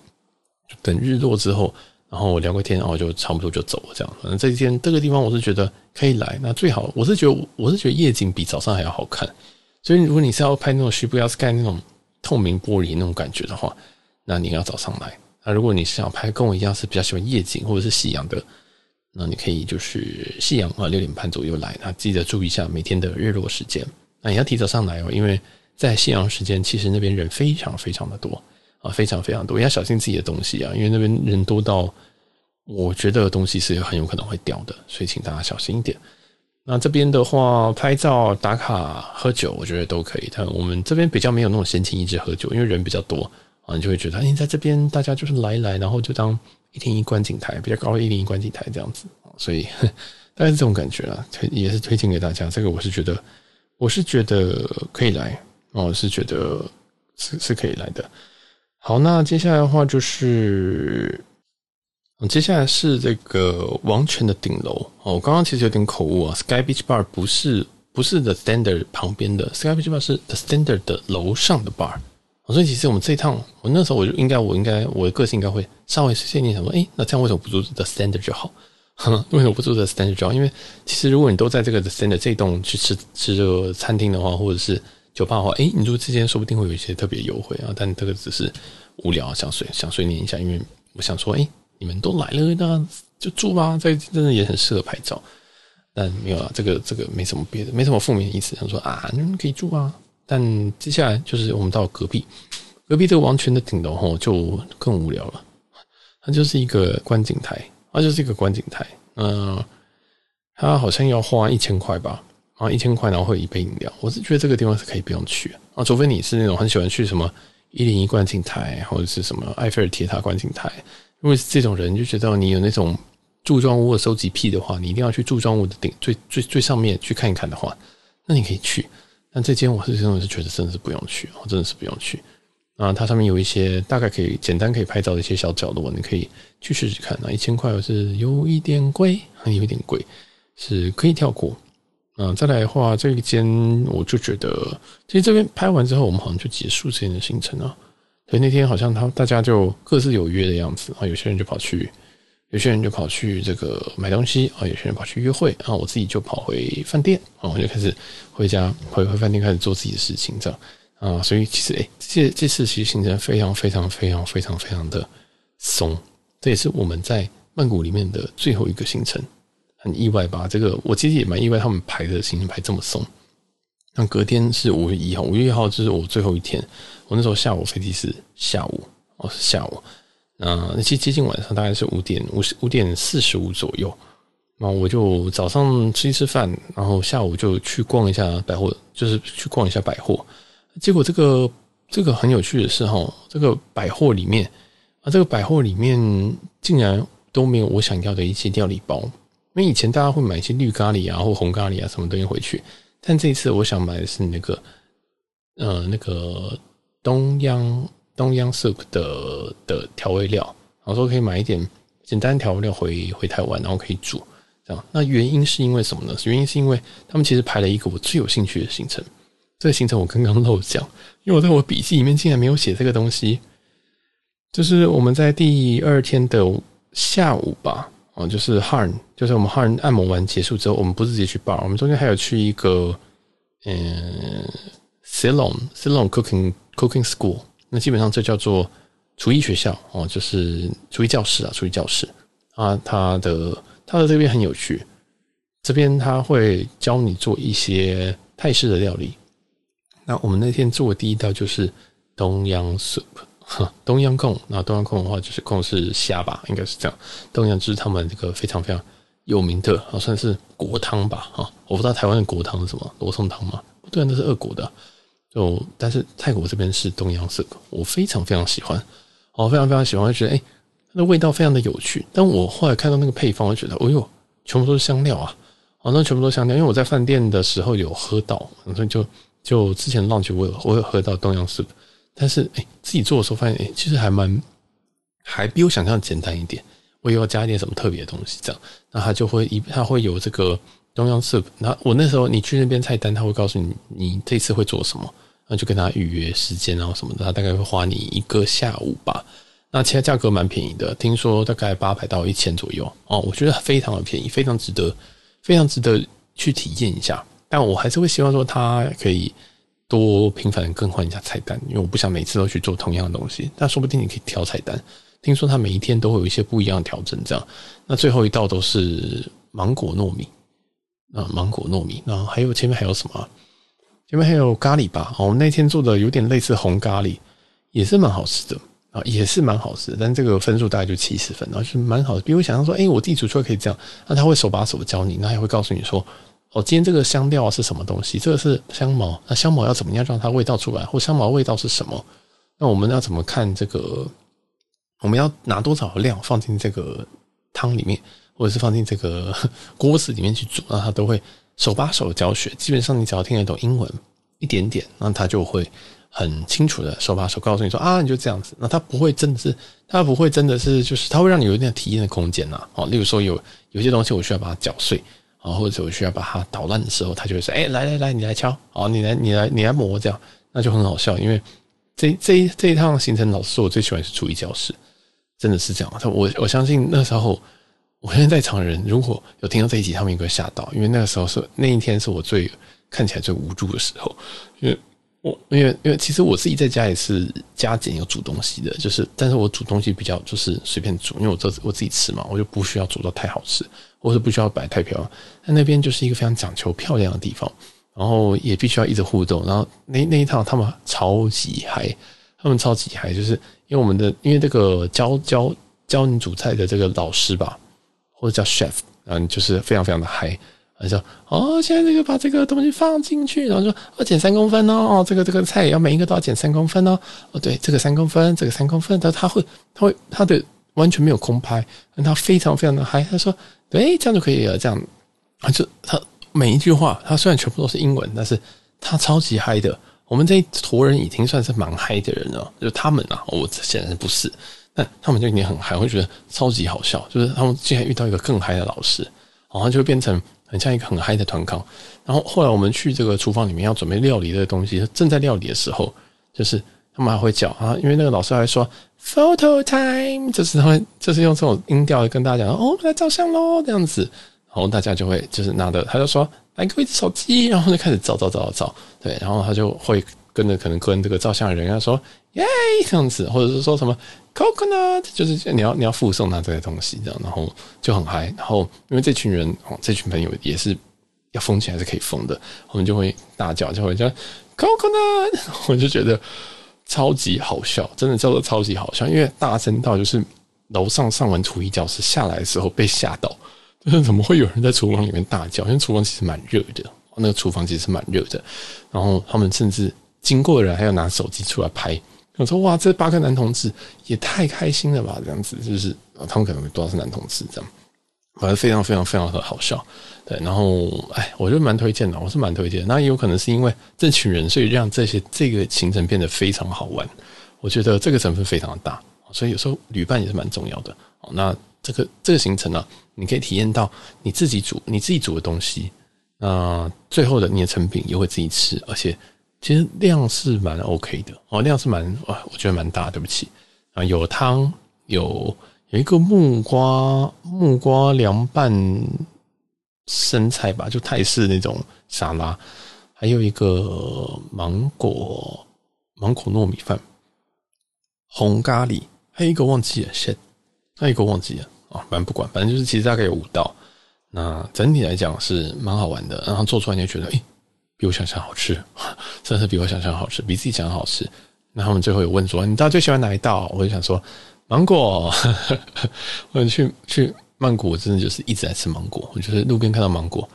等日落之后，然后我聊个天，然后就差不多就走了。这样，反正这一天这个地方我是觉得可以来。那最好我是觉得我是觉得夜景比早上还要好看。所以如果你是要拍那种 Shibuya Sky 那种。透明玻璃那种感觉的话，那你要早上来。那如果你是想拍跟我一样是比较喜欢夜景或者是夕阳的，那你可以就是夕阳啊六点半左右来。那记得注意一下每天的日落时间。那你要提早上来哦，因为在夕阳时间其实那边人非常非常的多啊，非常非常多。要小心自己的东西啊，因为那边人多到我觉得东西是很有可能会掉的，所以请大家小心一点。那这边的话，拍照、打卡、喝酒，我觉得都可以。但我们这边比较没有那种闲情逸致喝酒，因为人比较多啊，你就会觉得，哎，在这边大家就是来来，然后就当一零一观景台，比较高的一零一观景台这样子，所以 大概是这种感觉啦。推也是推荐给大家，这个我是觉得，我是觉得可以来，我是觉得是是可以来的。好，那接下来的话就是。接下来是这个王权的顶楼哦，我刚刚其实有点口误啊，Sky Beach Bar 不是不是 The Standard 旁边的 Sky Beach Bar 是 The Standard 的楼上的 bar，所以其实我们这一趟，我那时候我就应该我应该我的个性应该会稍微先念想说，诶，那这样为什么不住 The Standard 就好？为什么不住 The Standard 就好？因为其实如果你都在这个 The Standard 这栋去吃吃这个餐厅的话，或者是酒吧的话，诶，你住这间说不定会有一些特别优惠啊，但这个只是无聊想随想碎念一下，因为我想说，诶。你们都来了，那就住吧。这真的也很适合拍照，但没有啊，这个这个没什么别的，没什么负面意思。想说啊，你们可以住啊。但接下来就是我们到隔壁，隔壁这个王权的顶楼吼就更无聊了。它就是一个观景台，它就是一个观景台。嗯，它好像要花一千块吧，啊一千块然后会有一杯饮料。我是觉得这个地方是可以不用去啊，除非你是那种很喜欢去什么一零一观景台或者是什么埃菲尔铁塔观景台。因为这种人就觉得你有那种柱状物的收集癖的话，你一定要去柱状物的顶最最最上面去看一看的话，那你可以去。但这间我是真的是觉得真的是不用去，我真的是不用去。啊，它上面有一些大概可以简单可以拍照的一些小角落，你可以去试试看。那一千块是有一点贵，有一点贵，是可以跳过。啊，再来的话，这一间我就觉得，其实这边拍完之后，我们好像就结束这天的行程了。所以那天好像他大家就各自有约的样子啊，有些人就跑去，有些人就跑去这个买东西啊，有些人跑去约会啊，我自己就跑回饭店啊，我就开始回家回回饭店开始做自己的事情这样啊，所以其实诶，这这次其实行程非常非常非常非常非常的松，这也是我们在曼谷里面的最后一个行程，很意外吧？这个我其实也蛮意外，他们排的行程排这么松。那隔天是五月一号，五月一号就是我最后一天。我那时候下午飞机是下午，哦是下午。那接接近晚上大概是五点五十五点四十五左右。那我就早上吃一吃饭，然后下午就去逛一下百货，就是去逛一下百货。结果这个这个很有趣的是哈，这个百货里面啊，这个百货里面竟然都没有我想要的一些料理包。因为以前大家会买一些绿咖喱啊或红咖喱啊什么东西回去，但这一次我想买的是那个呃那个东央东央 soup 的的调味料，然后说可以买一点简单调味料回回台湾，然后可以煮这样。那原因是因为什么呢？原因是因为他们其实排了一个我最有兴趣的行程，这个行程我刚刚漏讲，因为我在我笔记里面竟然没有写这个东西，就是我们在第二天的下午吧。哦，就是 Harn，就是我们 Harn 按摩完结束之后，我们不是直接去 bar，我们中间还有去一个嗯 Ceylon Ceylon Cooking Cooking School，那基本上这叫做厨艺学校哦，就是厨艺教室啊，厨艺教室啊，它的它的这边很有趣，这边他会教你做一些泰式的料理。那我们那天做的第一道就是东阳 soup。东阳贡，那东阳贡的话就是贡是虾吧，应该是这样。东阳就是他们这个非常非常有名的，好算是国汤吧。哈，我不知道台湾的国汤是什么，罗宋汤吗？不对，那是俄国的。就但是泰国这边是东阳色，我非常非常喜欢，我非常非常喜欢，就觉得诶它的味道非常的有趣。但我后来看到那个配方，我觉得，哦呦，全部都是香料啊！哦，那全部都是香料，因为我在饭店的时候有喝到，所以就就之前浪去我有我有喝到东阳色。但是，哎，自己做的时候发现，哎，其实还蛮，还比我想象简单一点。我也要加一点什么特别的东西，这样，那他就会一，他会有这个中央 soup。那我那时候你去那边菜单，他会告诉你，你这次会做什么，那就跟他预约时间，然后什么的，他大概会花你一个下午吧。那其他价格蛮便宜的，听说大概八百到一千左右哦，我觉得非常的便宜，非常值得，非常值得去体验一下。但我还是会希望说，他可以。多频繁更换一下菜单，因为我不想每次都去做同样的东西。但说不定你可以调菜单，听说他每一天都会有一些不一样的调整。这样，那最后一道都是芒果糯米啊，芒果糯米。然后还有前面还有什么？前面还有咖喱吧？哦，我们那天做的有点类似红咖喱，也是蛮好吃的啊，也是蛮好吃。但这个分数大概就七十分，然后是蛮好的，比我想象说，哎，我自己煮出来可以这样。那他会手把手的教你，那还会告诉你说。哦，今天这个香料是什么东西？这个是香茅，那香茅要怎么样让它味道出来？或香茅味道是什么？那我们要怎么看这个？我们要拿多少量放进这个汤里面，或者是放进这个 锅子里面去煮？那他都会手把手教学。基本上你只要听得懂英文一点点，那他就会很清楚的手把手告诉你说啊，你就这样子。那他不会真的是，他不会真的是，就是他会让你有一点体验的空间呐。哦，例如说有有些东西我需要把它搅碎。啊，或者我需要把它捣乱的时候，他就会说：“哎、来来来，你来敲，好，你来你来你来磨，这样那就很好笑。因为这这一这一趟行程，老师我最喜欢是初一教室，真的是这样。他我我相信那时候，我现在在场的人如果有听到这一集，他们应该会吓到，因为那个时候是那一天是我最看起来最无助的时候，因为。我因为因为其实我自己在家也是加减有煮东西的，就是但是我煮东西比较就是随便煮，因为我这我自己吃嘛，我就不需要煮到太好吃，或者不需要摆太漂亮。但那边就是一个非常讲求漂亮的地方，然后也必须要一直互动。然后那那一趟他们超级嗨，他们超级嗨，就是因为我们的因为这个教教教你煮菜的这个老师吧，或者叫 chef，嗯，就是非常非常的嗨。他说：“哦，现在这个把这个东西放进去，然后说要剪三公分哦，哦，这个这个菜也要每一个都要剪三公分哦，哦，对，这个三公分，这个三公分，他他会，他会，他的完全没有空拍，他非常非常的嗨。他说，对，这样就可以了，这样，他就他每一句话，他虽然全部都是英文，但是他超级嗨的。我们这一坨人已经算是蛮嗨的人了，就他们啊，我显然不是，但他们就已经很嗨，会觉得超级好笑，就是他们竟然遇到一个更嗨的老师，然后就变成。”很像一个很嗨的团康，然后后来我们去这个厨房里面要准备料理的东西，正在料理的时候，就是他们还会叫啊，因为那个老师还说 photo time，就是他们就是用这种音调跟大家讲哦，我们来照相喽这样子，然后大家就会就是拿着，他就说来给我一只手机，然后就开始照照照照照，对，然后他就会跟着可能跟这个照相的人要说耶这样子，或者是说什么。Coconut 就是你要你要附送他这些东西这样，然后就很嗨。然后因为这群人哦，这群朋友也是要疯起来是可以疯的，我们就会大叫，就会叫 Coconut，我就觉得超级好笑，真的叫做超级好笑，因为大声到就是楼上上完厨艺教室下来的时候被吓到，就是怎么会有人在厨房里面大叫？因为厨房其实蛮热的，那个厨房其实蛮热的，然后他们甚至经过的人还要拿手机出来拍。我说哇，这八个男同志也太开心了吧，这样子就是他们可能不知道是男同志这样，反正非常非常非常的好笑。对，然后哎，我就蛮推荐的，我是蛮推荐。那也有可能是因为这群人，所以让这些这个行程变得非常好玩。我觉得这个成分非常大，所以有时候旅伴也是蛮重要的。那这个这个行程呢，你可以体验到你自己煮你自己煮的东西，那最后的你的成品也会自己吃，而且其实量是蛮 OK 的哦，量是蛮哇，我觉得蛮大。对不起啊，有汤，有有一个木瓜木瓜凉拌生菜吧，就泰式那种沙拉，还有一个芒果芒果糯米饭，红咖喱，还有一个忘记了，shit，还有一个忘记了啊，反正不管，反正就是其实大概有五道，那整体来讲是蛮好玩的，然后做出来你就觉得，诶、比我想象好吃，真是比我想象好吃，比自己想象好吃。那他们最后有问说，你到底最喜欢哪一道？我就想说芒果，我去去。曼谷我真的就是一直在吃芒果，我就是路边看到芒果，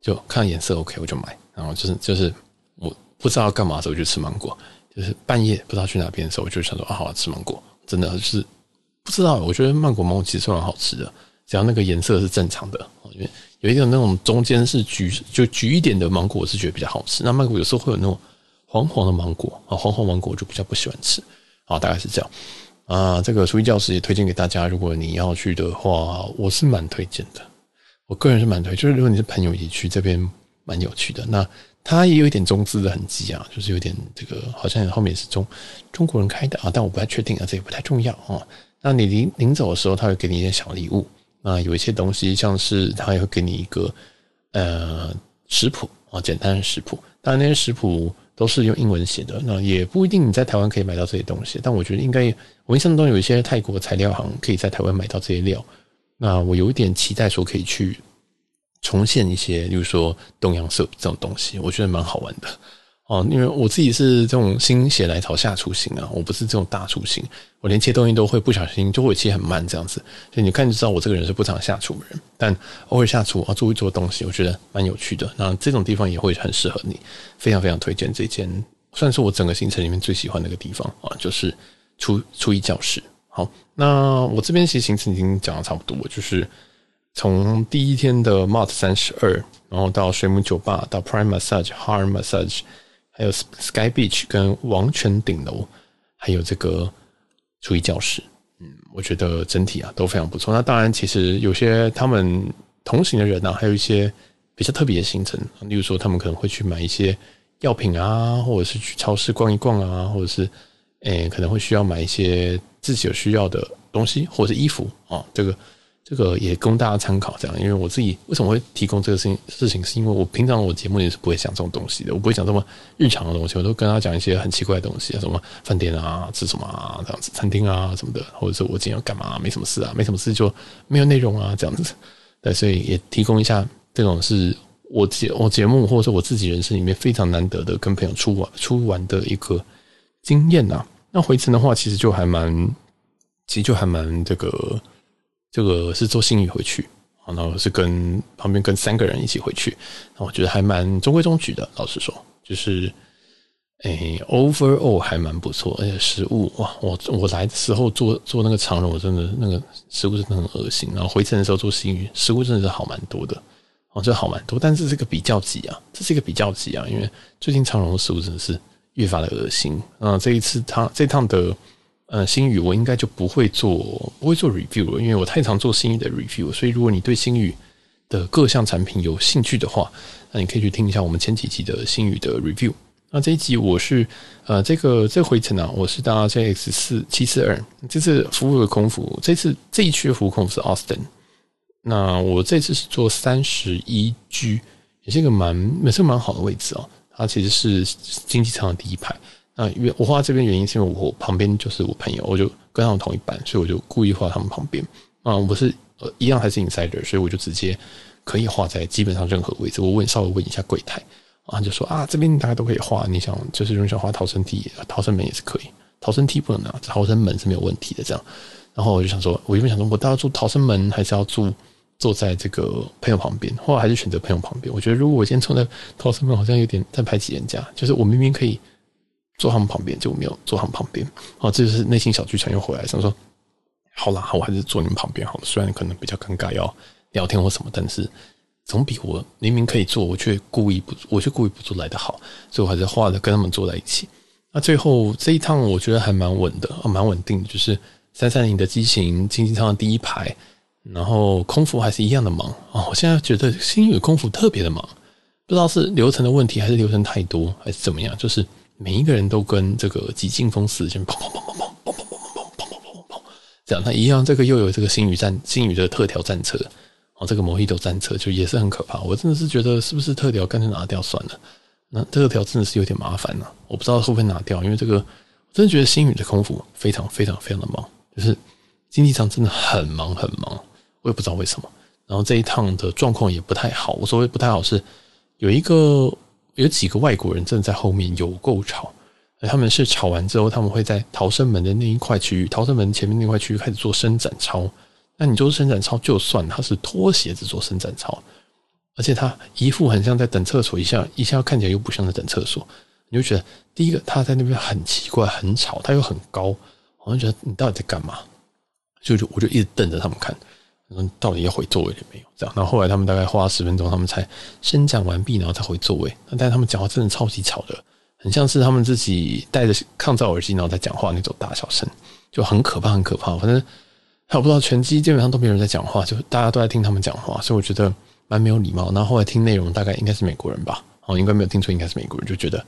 就看颜色 OK 我就买，然后就是就是我不知道要干嘛的时候我就吃芒果，就是半夜不知道去哪边的时候我就想说啊，好，吃芒果，真的就是不知道，我觉得曼谷芒果其实算蛮好吃的，只要那个颜色是正常的，因为有一种那种中间是橘就橘一点的芒果，我是觉得比较好吃。那曼谷有时候会有那种黄黄的芒果啊，黄黄芒果我就比较不喜欢吃，啊，大概是这样。啊，这个厨艺教室也推荐给大家。如果你要去的话，我是蛮推荐的。我个人是蛮推，就是如果你是朋友一起去，这边蛮有趣的。那它也有一点中资的痕迹啊，就是有点这个好像后面是中中国人开的啊，但我不太确定啊，这也不太重要啊。那你临临走的时候，他会给你一点小礼物。那有一些东西，像是他也会给你一个呃食谱啊，简单的食谱。当然那些食谱。都是用英文写的，那也不一定你在台湾可以买到这些东西，但我觉得应该，我印象中有一些泰国材料行可以在台湾买到这些料，那我有一点期待说可以去重现一些，例如说东洋色这种东西，我觉得蛮好玩的。哦，因为我自己是这种心血来潮下厨型啊，我不是这种大厨型，我连切东西都会不小心就会切很慢这样子，所以你看就知道我这个人是不常下厨的人，但偶尔下厨啊做一做东西，我觉得蛮有趣的。那这种地方也会很适合你，非常非常推荐这间，算是我整个行程里面最喜欢的一个地方啊，就是初初一教室。好，那我这边其实行程已经讲的差不多，就是从第一天的 Mart 三十二，然后到水母酒吧，到 Prime Massage，HAR Massage。还有 Sky Beach 跟王权顶楼，还有这个厨艺教室，嗯，我觉得整体啊都非常不错。那当然，其实有些他们同行的人啊，还有一些比较特别的行程，例如说他们可能会去买一些药品啊，或者是去超市逛一逛啊，或者是诶、可能会需要买一些自己有需要的东西，或者是衣服啊，这个。这个也供大家参考，这样，因为我自己为什么会提供这个事情？事情是因为我平常我节目也是不会讲这种东西的，我不会讲这么日常的东西，我都跟他讲一些很奇怪的东西，什么饭店啊，吃什么啊，这样子，餐厅啊什么的，或者说我今天要干嘛，没什么事啊，没什么事就没有内容啊，这样子。对，所以也提供一下这种是我节我节目或者说我自己人生里面非常难得的跟朋友出玩出玩的一个经验呐。那回程的话，其实就还蛮，其实就还蛮这个。这个是坐新宇回去，然后是跟旁边跟三个人一起回去，那我觉得还蛮中规中矩的。老实说，就是诶，overall 还蛮不错，而且食物哇，我我来的时候坐坐那个长荣，我真的那个食物真的很恶心。然后回程的时候坐新宇，食物真的是好蛮多的，哦，这好蛮多。但是这个比较级啊，这是一个比较级啊，因为最近长荣的食物真的是越发的恶心。啊，这一次他这趟的。呃，星宇我应该就不会做不会做 review 了，因为我太常做星宇的 review，所以如果你对星宇的各项产品有兴趣的话，那你可以去听一下我们前几集的星宇的 review。那这一集我是呃这个这回程啊，我是搭 JX 四七四二，这次服务的空服，这次这一区的服务空服是 Austin。那我这次是坐三十一 G，也是一个蛮也是蛮好的位置哦，它其实是经济舱的第一排。那因为我画这边原因是因为我旁边就是我朋友，我就跟他们同一班，所以我就故意画他们旁边。啊，我是呃一样还是 insider，所以我就直接可以画在基本上任何位置。我问稍微问一下柜台，啊，就说啊这边大家都可以画，你想就是如果想画逃生梯、逃生门也是可以，逃生梯不能拿，逃生门是没有问题的。这样，然后我就想说，我原本想说我到底住逃生门还是要住坐在这个朋友旁边，后来还是选择朋友旁边。我觉得如果我今天坐在逃生门，好像有点在排挤人家，就是我明明可以。坐他们旁边，就没有坐他们旁边。哦，这就是内心小剧场又回来，想说，好啦，我还是坐你们旁边好了。虽然可能比较尴尬，要聊天或什么，但是总比我明明可以坐，我却故意不，我却故意不坐来的好。所以我还是画的跟他们坐在一起。那最后这一趟我觉得还蛮稳的，啊，蛮稳定，就是三三零的机型，经济舱的第一排，然后空服还是一样的忙哦。我现在觉得星宇空服特别的忙，不知道是流程的问题，还是流程太多，还是怎么样，就是每一个人都跟这个急惊风似的，就砰砰砰砰砰砰砰砰砰砰砰砰砰这样。那一样，这个又有这个星宇战星宇的特调战车，哦，这个摩希多战车就也是很可怕。我真的是觉得是不是特调干脆拿掉算了。那特调真的是有点麻烦了，我不知道会不会拿掉，因为这个我真的觉得星宇的空服非常非常非常的忙，就是经济舱真的很忙很忙，我也不知道为什么。然后这一趟的状况也不太好，我所谓不太好是有一个有几个外国人正在后面有够吵，他们是吵完之后，他们会在逃生门的那一块区域，逃生门前面那块区域开始做伸展操。那你做伸展操，就算他是脱鞋子做伸展操。而且他一副很像在等厕所，一下一下看起来又不像在等厕所，你就觉得第一个他在那边很奇怪、很吵，他又很高，我就觉得你到底在干嘛？就就我就一直瞪着他们看，到底要回座位了没有？这样，然后后来他们大概花了十分钟，他们才伸展完毕，然后才回座位。但是他们讲话真的超级吵的，很像是他们自己戴着抗噪耳机，然后在讲话那种大小声，就很可怕，很可怕。反正还不知道全机基本上都没有人在讲话，就大家都在听他们讲话，所以我觉得。蛮没有礼貌，然后后来听内容，大概应该是美国人吧，哦，应该没有听错，应该是美国人，就觉得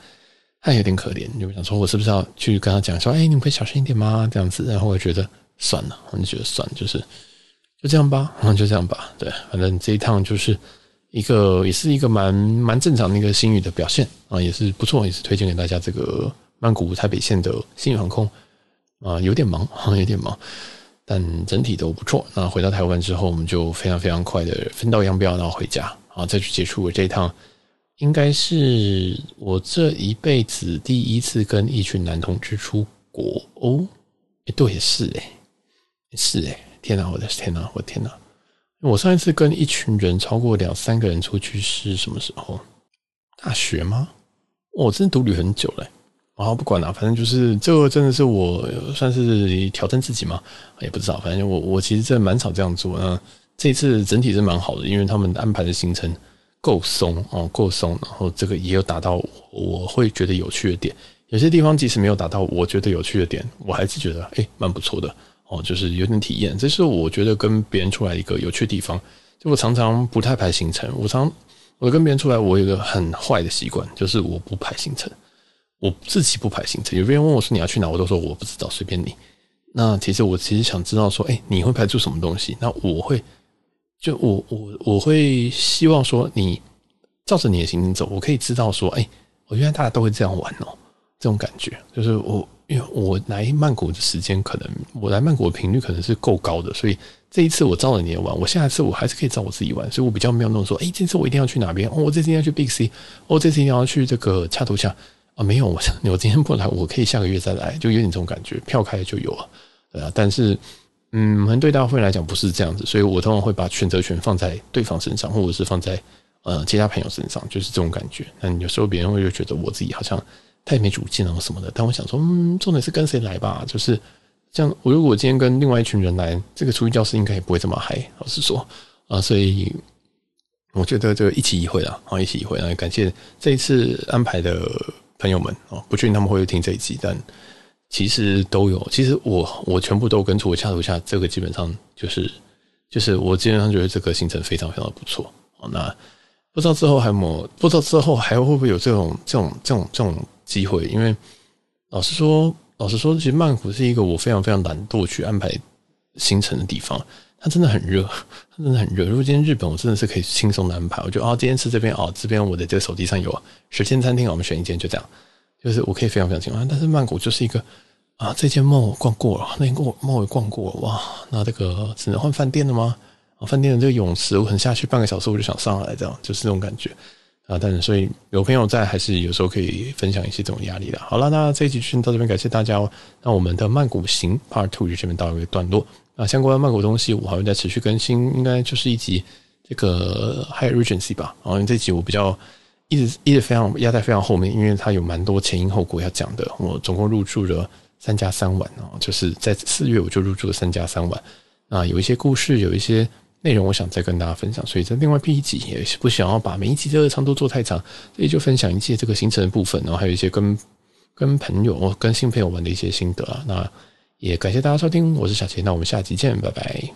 他有点可怜，就想说，我是不是要去跟他讲说，哎，你们可以小心一点吗？这样子，然后我觉得算了，我就觉得算了，就是就这样吧，然后就这样吧，对，反正这一趟就是一个，也是一个蛮蛮正常的一个新宇的表现啊，也是不错，也是推荐给大家这个曼谷台北线的新宇航空啊，有点忙，有点忙。但整体都不错。那回到台湾之后，我们就非常非常快的分道扬镳，然后回家，啊再去结束我这一趟，应该是我这一辈子第一次跟一群男同志出国哦。哎，对，是哎，是哎，天哪，我的天哪，我的天哪！我上一次跟一群人超过两三个人出去是什么时候？大学吗？我真的独旅很久了。然后不管了，反正就是这个真的是我算是挑战自己嘛，也不知道。反正我我其实真的蛮少这样做。那这次整体是蛮好的，因为他们安排的行程够松哦，够松。然后这个也有达到我会觉得有趣的点。有些地方即使没有达到我觉得有趣的点，我还是觉得诶蛮不错的哦，就是有点体验。这是我觉得跟别人出来一个有趣的地方。就我常常不太排行程，我常我跟别人出来，我有一个很坏的习惯，就是我不排行程。我自己不排行程，有别人问我说你要去哪，我都说我不知道，随便你。那其实我其实想知道说，哎，你会排出什么东西？那我会，就我我我会希望说，你照着你的行程走，我可以知道说，哎，我原来大家都会这样玩哦，这种感觉就是我，因为我来曼谷的时间可能，我来曼谷的频率可能是够高的，所以这一次我照了你的玩，我下一次我还是可以照我自己玩，所以我比较没有那种说，哎，这次我一定要去哪边？哦，我这次一定要去 Big C，哦，这次一定要去这个恰图恰。啊，没有，我我今天不来，我可以下个月再来，就有点这种感觉，票开了就有了，对啊。但是，嗯，可能对大会来讲不是这样子，所以我通常会把选择权放在对方身上，或者是放在呃其他朋友身上，就是这种感觉。那有时候别人会就觉得我自己好像太没主见了什么的，但我想说，嗯，重点是跟谁来吧，就是这样。我如果今天跟另外一群人来，这个厨艺教室应该也不会这么嗨，老实说啊，所以我觉得这个一期一会啦，啊，一期一会，感谢这一次安排的。朋友们哦，不确定他们会不会听这一集，但其实都有。其实我我全部都跟出我恰图下，这个基本上就是就是我基本上觉得这个行程非常非常的不错哦。那不知道之后还有没有，不知道之后还会不会有这种这种这种这种机会？因为老实说，老实说，其实曼谷是一个我非常非常懒惰去安排行程的地方。它真的很热，它真的很热。如果今天日本，我真的是可以轻松的安排。我觉得哦，今天吃这边哦，这边我的这个手机上有十间餐厅，我们选一间，就这样，就是我可以非常非常轻松。但是曼谷就是一个啊，这间 mall 逛过了，那间 mall 也逛过了，哇，那这个只能换饭店了吗？啊，饭店的这个泳池，我可能下去半个小时我就想上来，这样就是这种感觉啊。但是所以有朋友在，还是有时候可以分享一些这种压力的。好了，那这一集就到这边，感谢大家哦。那我们的曼谷行 Part Two 就这边到一个段落。啊，相关的曼谷东西我还会再持续更新，应该就是一集这个 Hyatt Regency 吧。然后这集我比较一直一直非常压在非常后面，因为它有蛮多前因后果要讲的。我总共入住了三加三晚哦，就是在四月我就入住了三加三晚。啊，有一些故事，有一些内容，我想再跟大家分享。所以在另外 P 一集，也是不想要把每一集的长度做太长，所以就分享一些这个行程的部分，然后还有一些跟跟朋友、跟新朋友们的一些心得啊。那也感谢大家收听，我是小杰，那我们下集见，拜拜。